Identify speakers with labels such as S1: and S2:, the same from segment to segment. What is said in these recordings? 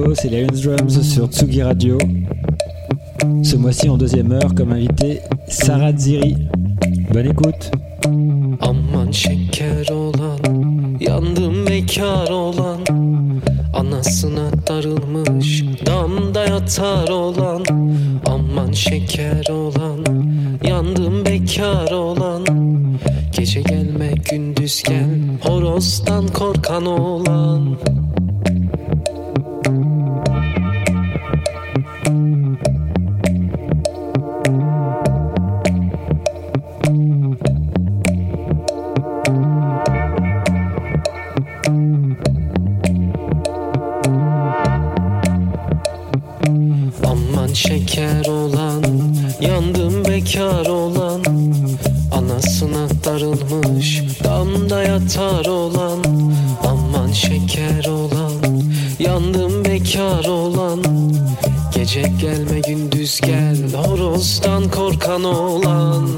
S1: Hello, c'est Lions Drums sur Tsugi Radio. Ce mois-ci en deuxième heure comme invité Sarah Ziri. Bonne écoute.
S2: Aman şeker olan Yandım bekar olan Anasına darılmış Damda yatar olan Aman şeker olan Yandım bekar olan Gece gelme gündüz gel Horozdan korkan olan Yandım bekar olan Anasına darılmış Damda yatar olan Aman şeker olan. Yandım bekar olan Gece gelme gündüz gel Horozdan korkan olan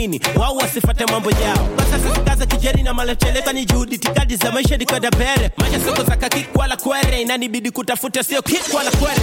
S3: nini? Wao wasifate mambo yao. Basa sikaza kijeri na malecheleka ni juhudi tikadi za maisha dikada bere maisha soko za kakikwala kwere inanibidi kutafuta sio kikwala kwere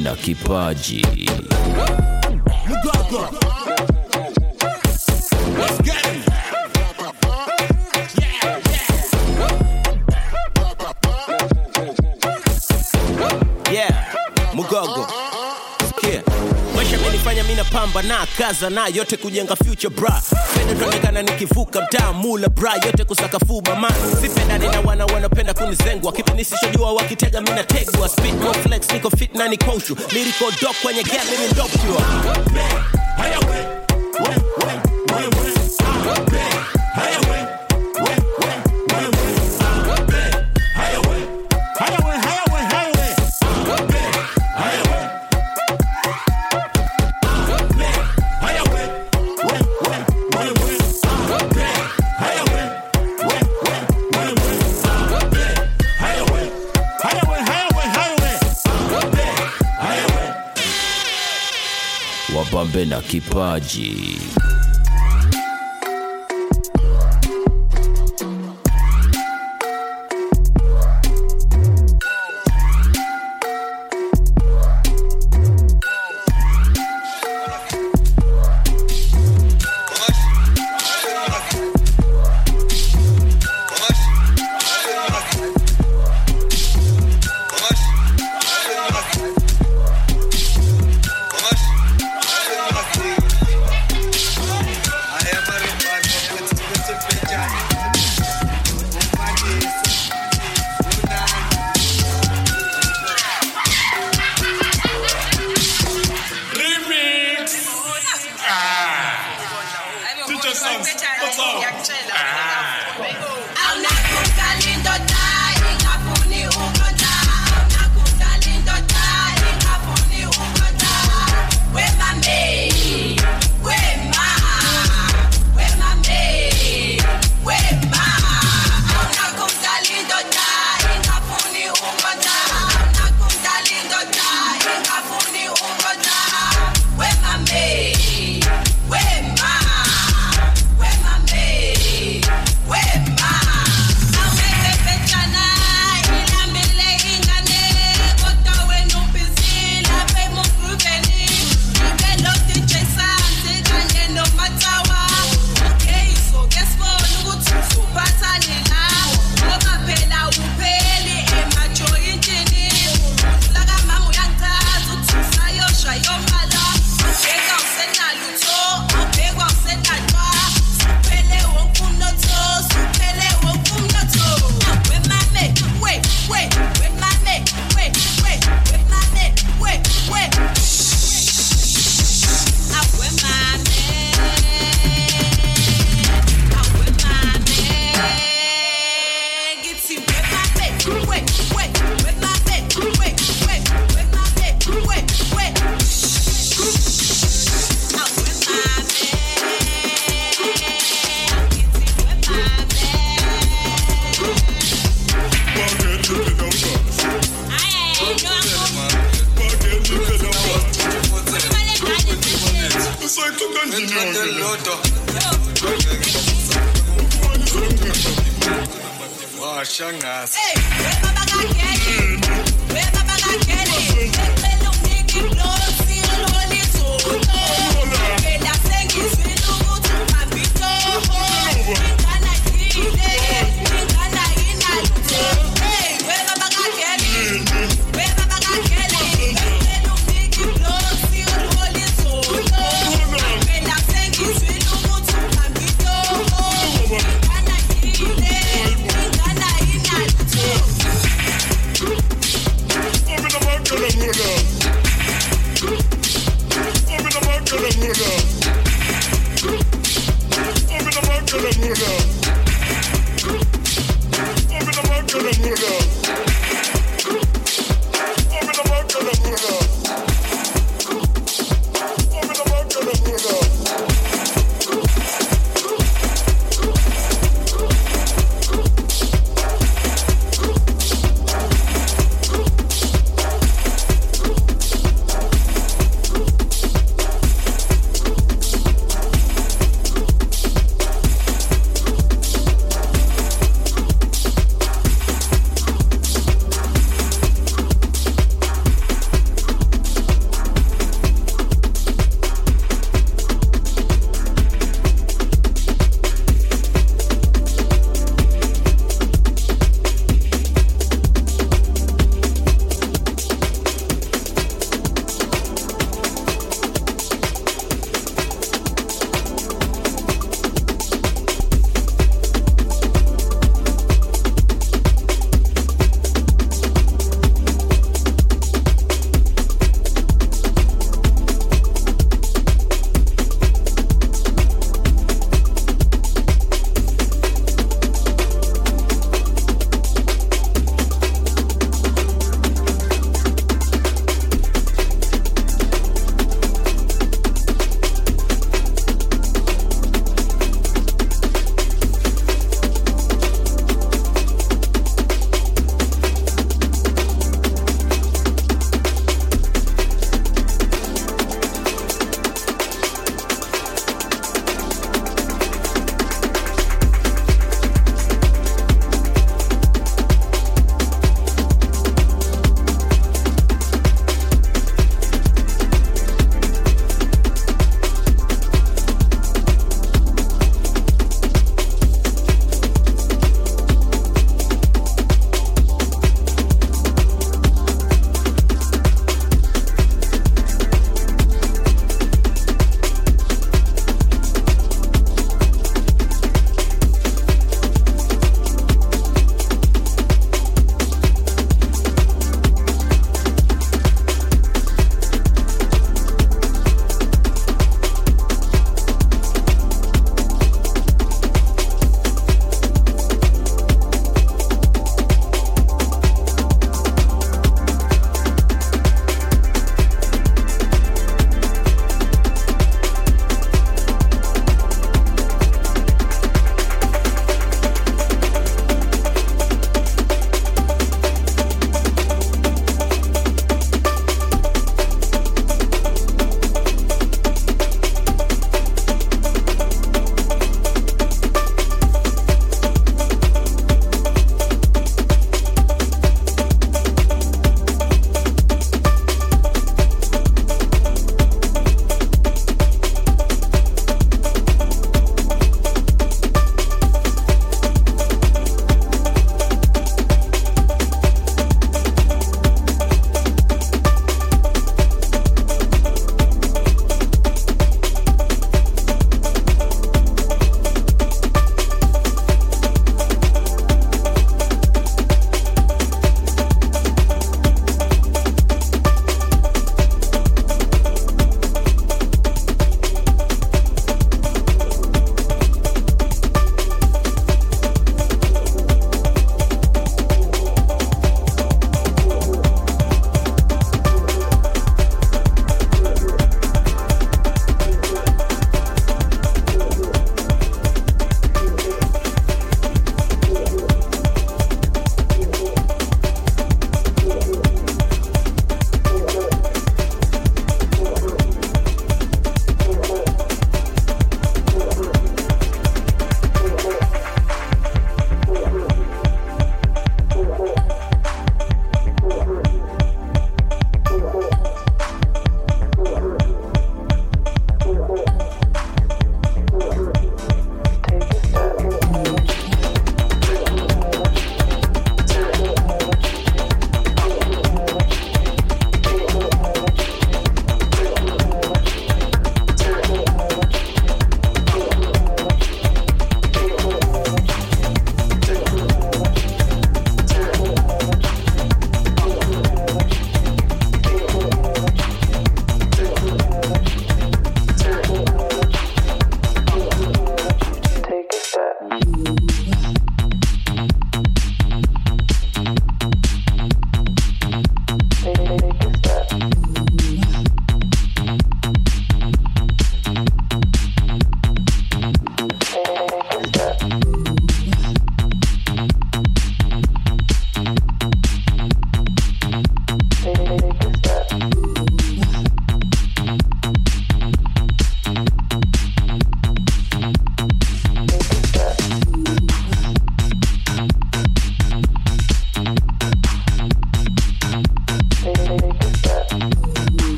S4: na kipaji.
S3: yeah pamba na kaza na yote kujenga future bra pendo tuonekana nikivuka mtaa mula bra yote kusaka fuba ma sipendani na wana wanapenda kunizengwa. Kipindi sishojua wakitega mina tegwa speed no flex niko fit na nikoshu dog kwenye game mimi ndo
S4: kipaji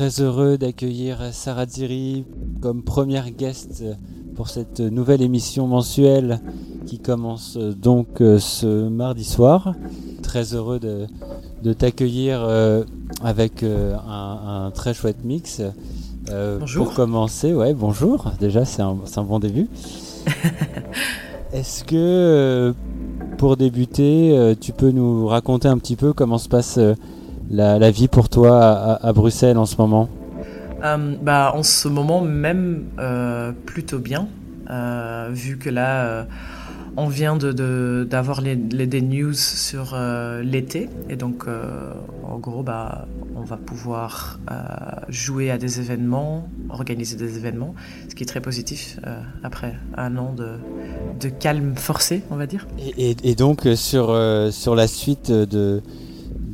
S1: très heureux d'accueillir Sarah Ziri comme première guest pour cette nouvelle émission mensuelle qui commence donc ce mardi soir. Très heureux de, de t'accueillir avec un, un, très chouette mix.
S5: bonjour.
S1: Pour commencer, ouais, bonjour. Déjà, c'est un, un, bon début. Est-ce que pour débuter, tu peux nous raconter un petit peu comment se passe la, la vie pour toi à, à, Bruxelles en ce moment
S5: euh, bah, En ce moment même, euh, plutôt bien, euh, vu que là, on vient d'avoir de, de, les, les, des news sur l'été. Et donc, en gros, bah, on va pouvoir jouer à des événements, organiser des événements, ce qui est très positif après un an de, de, calme forcé, on va dire.
S1: Et, et, et donc, sur, sur la suite de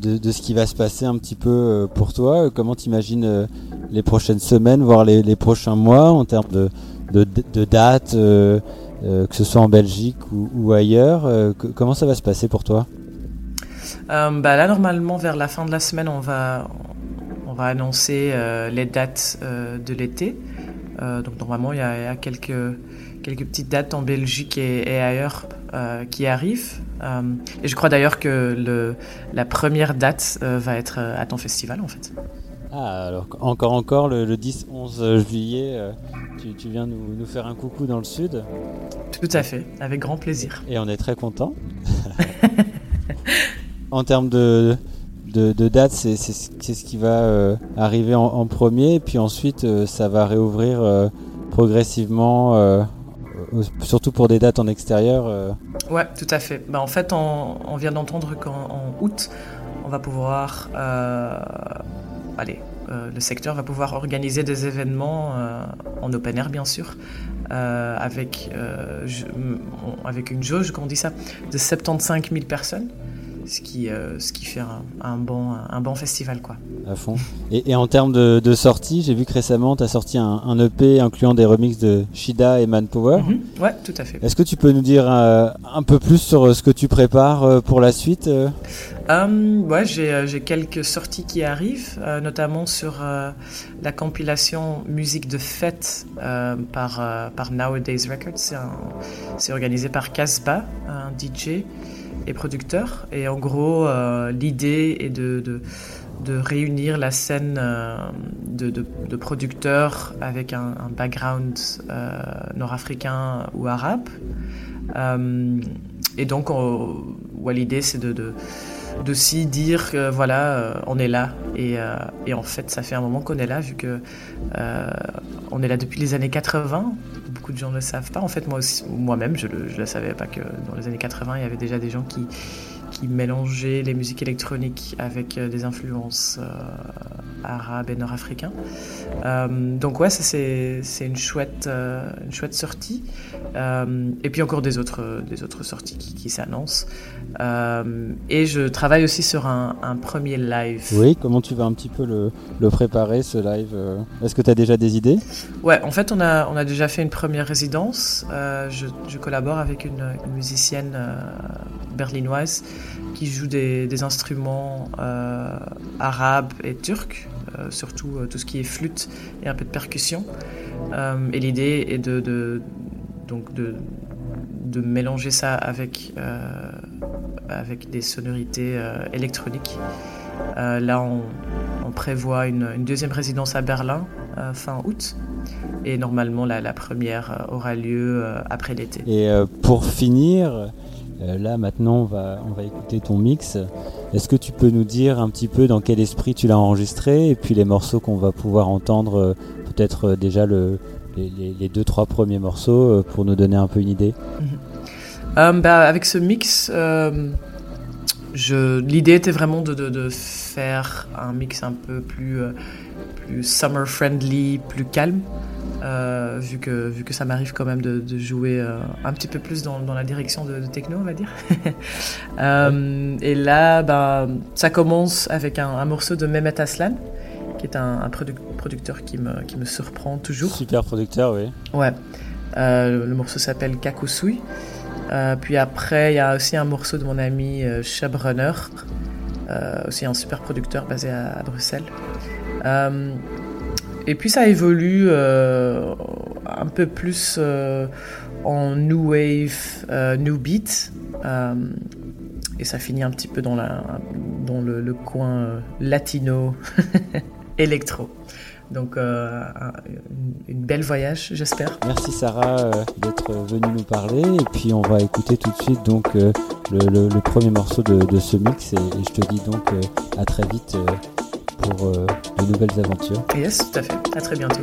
S1: de, ce qui va se passer un petit peu euh, pour toi. Comment t'imagines euh, les prochaines semaines, voire les, prochains mois en termes de, de, dates, euh, euh, que ce soit en Belgique ou, ailleurs Comment ça va se passer pour toi?
S5: Bah Là, normalement, vers la fin de la semaine, on va, on va annoncer les dates de l'été. donc normalement, il y, a, quelques, quelques petites dates en Belgique et ailleurs qui arrivent. Euh, et je crois d'ailleurs que le, la première date euh, va être à ton festival en fait.
S1: Ah, alors encore, encore, le, le 10-11 juillet, euh, tu, tu, viens nous, nous, faire un coucou dans le sud.
S5: Tout à fait, avec grand plaisir.
S1: Et on est très content. en termes de, de, de date, c'est ce qui va euh, arriver en, en, premier, puis ensuite, euh, ça va réouvrir progressivement surtout pour des dates en extérieur. Euh...
S5: Ouais, tout à fait. Bah, en fait, on, vient d'entendre qu'en août, on va pouvoir, euh, allez, euh, le secteur va pouvoir organiser des événements euh, en open air, bien sûr, euh, avec, avec une jauge, qu'on dit ça, de 75 000 personnes ce qui, euh, ce qui fait un, un, bon, un bon festival. Quoi.
S1: À fond. Et, et en termes de, de sortie, j'ai vu que récemment tu as sorti un, un, EP incluant des remixes de Shida et Manpower.
S5: Mm -hmm. Ouais, tout à fait.
S1: Est-ce que tu peux nous dire euh, un peu plus sur ce que tu prépares euh, pour la suite
S5: um, Ouais, j'ai quelques sorties qui arrivent, euh, notamment sur euh, la compilation musique de fête euh, par, par Nowadays Records. C'est organisé par Casbah, un DJ et producteur. Et en gros, euh, l'idée est de, de, réunir la scène euh, de, producteurs avec un, un background euh, nord-africain ou arabe. Et donc, ouais, l'idée, c'est de, d'aussi dire que voilà, on est là. Et, et, en fait, ça fait un moment qu'on est là, vu que on est là depuis les années 80 beaucoup de gens ne le savent pas. En fait, moi aussi, moi-même, je ne le, savais pas que dans les années 80, il y avait déjà des gens qui, qui mélangeaient les musiques électroniques avec des influences euh, arabes et nord-africains. Euh, donc ouais, ça c'est une chouette, euh, une chouette sortie. Euh, et puis encore des autres, des autres sorties qui, qui s'annoncent. Euh, et je travaille aussi sur un, un, premier live.
S1: Oui, comment tu vas un petit peu le, le préparer ce live Est-ce que tu as déjà des idées?
S5: Ouais, en fait on a, on a déjà fait une première résidence. Je, je, collabore avec une, une musicienne berlinoise qui joue des, des instruments euh, arabes et turcs, euh, surtout euh, tout ce qui est flûte et un peu de percussion. et l'idée est de, de, donc de, de mélanger ça avec, avec des sonorités électroniques. là, on, prévoit une, deuxième résidence à Berlin fin août. Et normalement, la, la première aura lieu après l'été.
S1: Et pour finir, euh, là maintenant on va, on va écouter ton mix. Est-ce que tu peux nous dire un petit peu dans quel esprit tu l'as enregistré et puis les morceaux qu'on va pouvoir entendre, euh, peut-être euh, déjà le, les, les, deux trois premiers morceaux pour nous donner un peu une idée
S5: -hmm. um, bah, Avec ce mix, euh, l'idée était vraiment de, de, de, faire un mix un peu plus, euh, plus summer friendly, plus calme. Euh, vu, que, vu que ça m'arrive quand même de, de jouer euh, un petit peu plus dans, dans la direction de, de, techno, on va dire. euh, et là, bah, ça commence avec un, un, morceau de Mehmet Aslan, qui est un, un produc producteur qui me, qui me surprend toujours.
S1: Super producteur, oui.
S5: Ouais. Euh, le, le, morceau s'appelle Kakusui. Euh, puis après, il y a aussi un morceau de mon ami euh, Shabrunner, aussi un super producteur basé à, à Bruxelles. Et puis ça évolue euh, un peu plus euh, en new wave, euh, new beat. euh, et ça finit un petit peu dans, la, dans le, le coin euh, latino électro. Donc euh, un- une, belle voyage, j'espère.
S1: Merci Sarah euh, d'être venue nous parler et puis on va écouter tout de suite donc euh, le, le- le premier morceau de, de ce mix et, et je te dis donc à très vite pour de nouvelles aventures.
S5: Yes, tout à fait. À très bientôt.